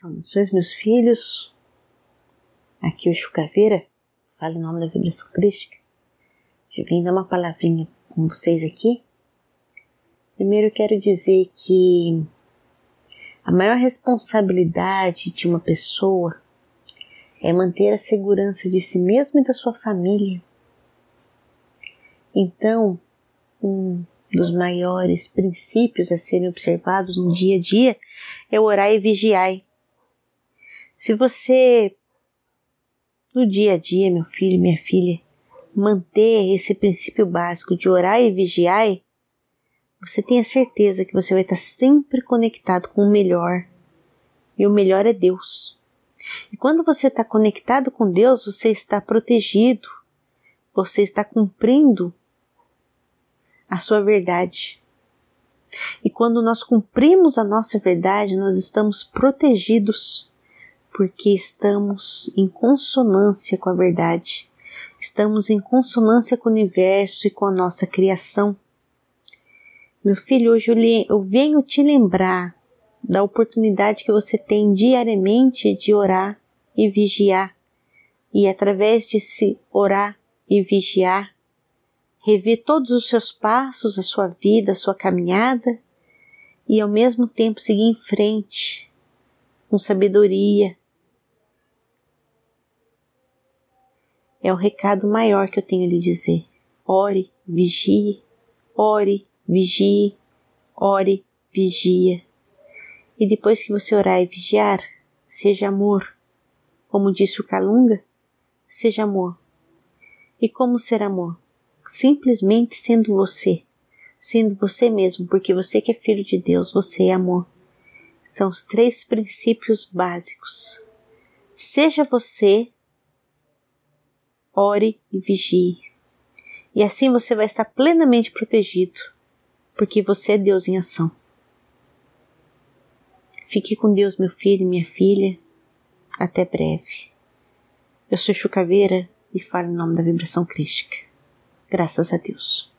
Saudações, meus filhos. Aqui é o Chucaveira, fala em nome da vibração crística. Já vim dar uma palavrinha com vocês aqui. Primeiro eu quero dizer que a maior responsabilidade de uma pessoa é manter a segurança de si mesma e da sua família. Então, um dos maiores princípios a serem observados no dia a dia é orar e vigiar. Se você, no dia a dia, meu filho, minha filha, manter esse princípio básico de orar e vigiar, você tenha certeza que você vai estar sempre conectado com o melhor. E o melhor é Deus. E quando você está conectado com Deus, você está protegido, você está cumprindo a sua verdade. E quando nós cumprimos a nossa verdade, nós estamos protegidos, porque estamos em consonância com a verdade, estamos em consonância com o universo e com a nossa criação. Meu filho, hoje eu, lhe, eu venho te lembrar da oportunidade que você tem diariamente de orar e vigiar, e através de se orar e vigiar, rever todos os seus passos, a sua vida, a sua caminhada e ao mesmo tempo seguir em frente com sabedoria. É o recado maior que eu tenho a lhe dizer. Ore, vigie, ore, vigie, ore, vigia. E depois que você orar e vigiar, seja amor. Como disse o Calunga, seja amor. E como ser amor? simplesmente sendo você, sendo você mesmo, porque você que é filho de Deus, você é amor. São os três princípios básicos. Seja você, ore e vigie. E assim você vai estar plenamente protegido, porque você é Deus em ação. Fique com Deus, meu filho e minha filha. Até breve. Eu sou Chucaveira e falo em nome da vibração crística. Graças a Deus.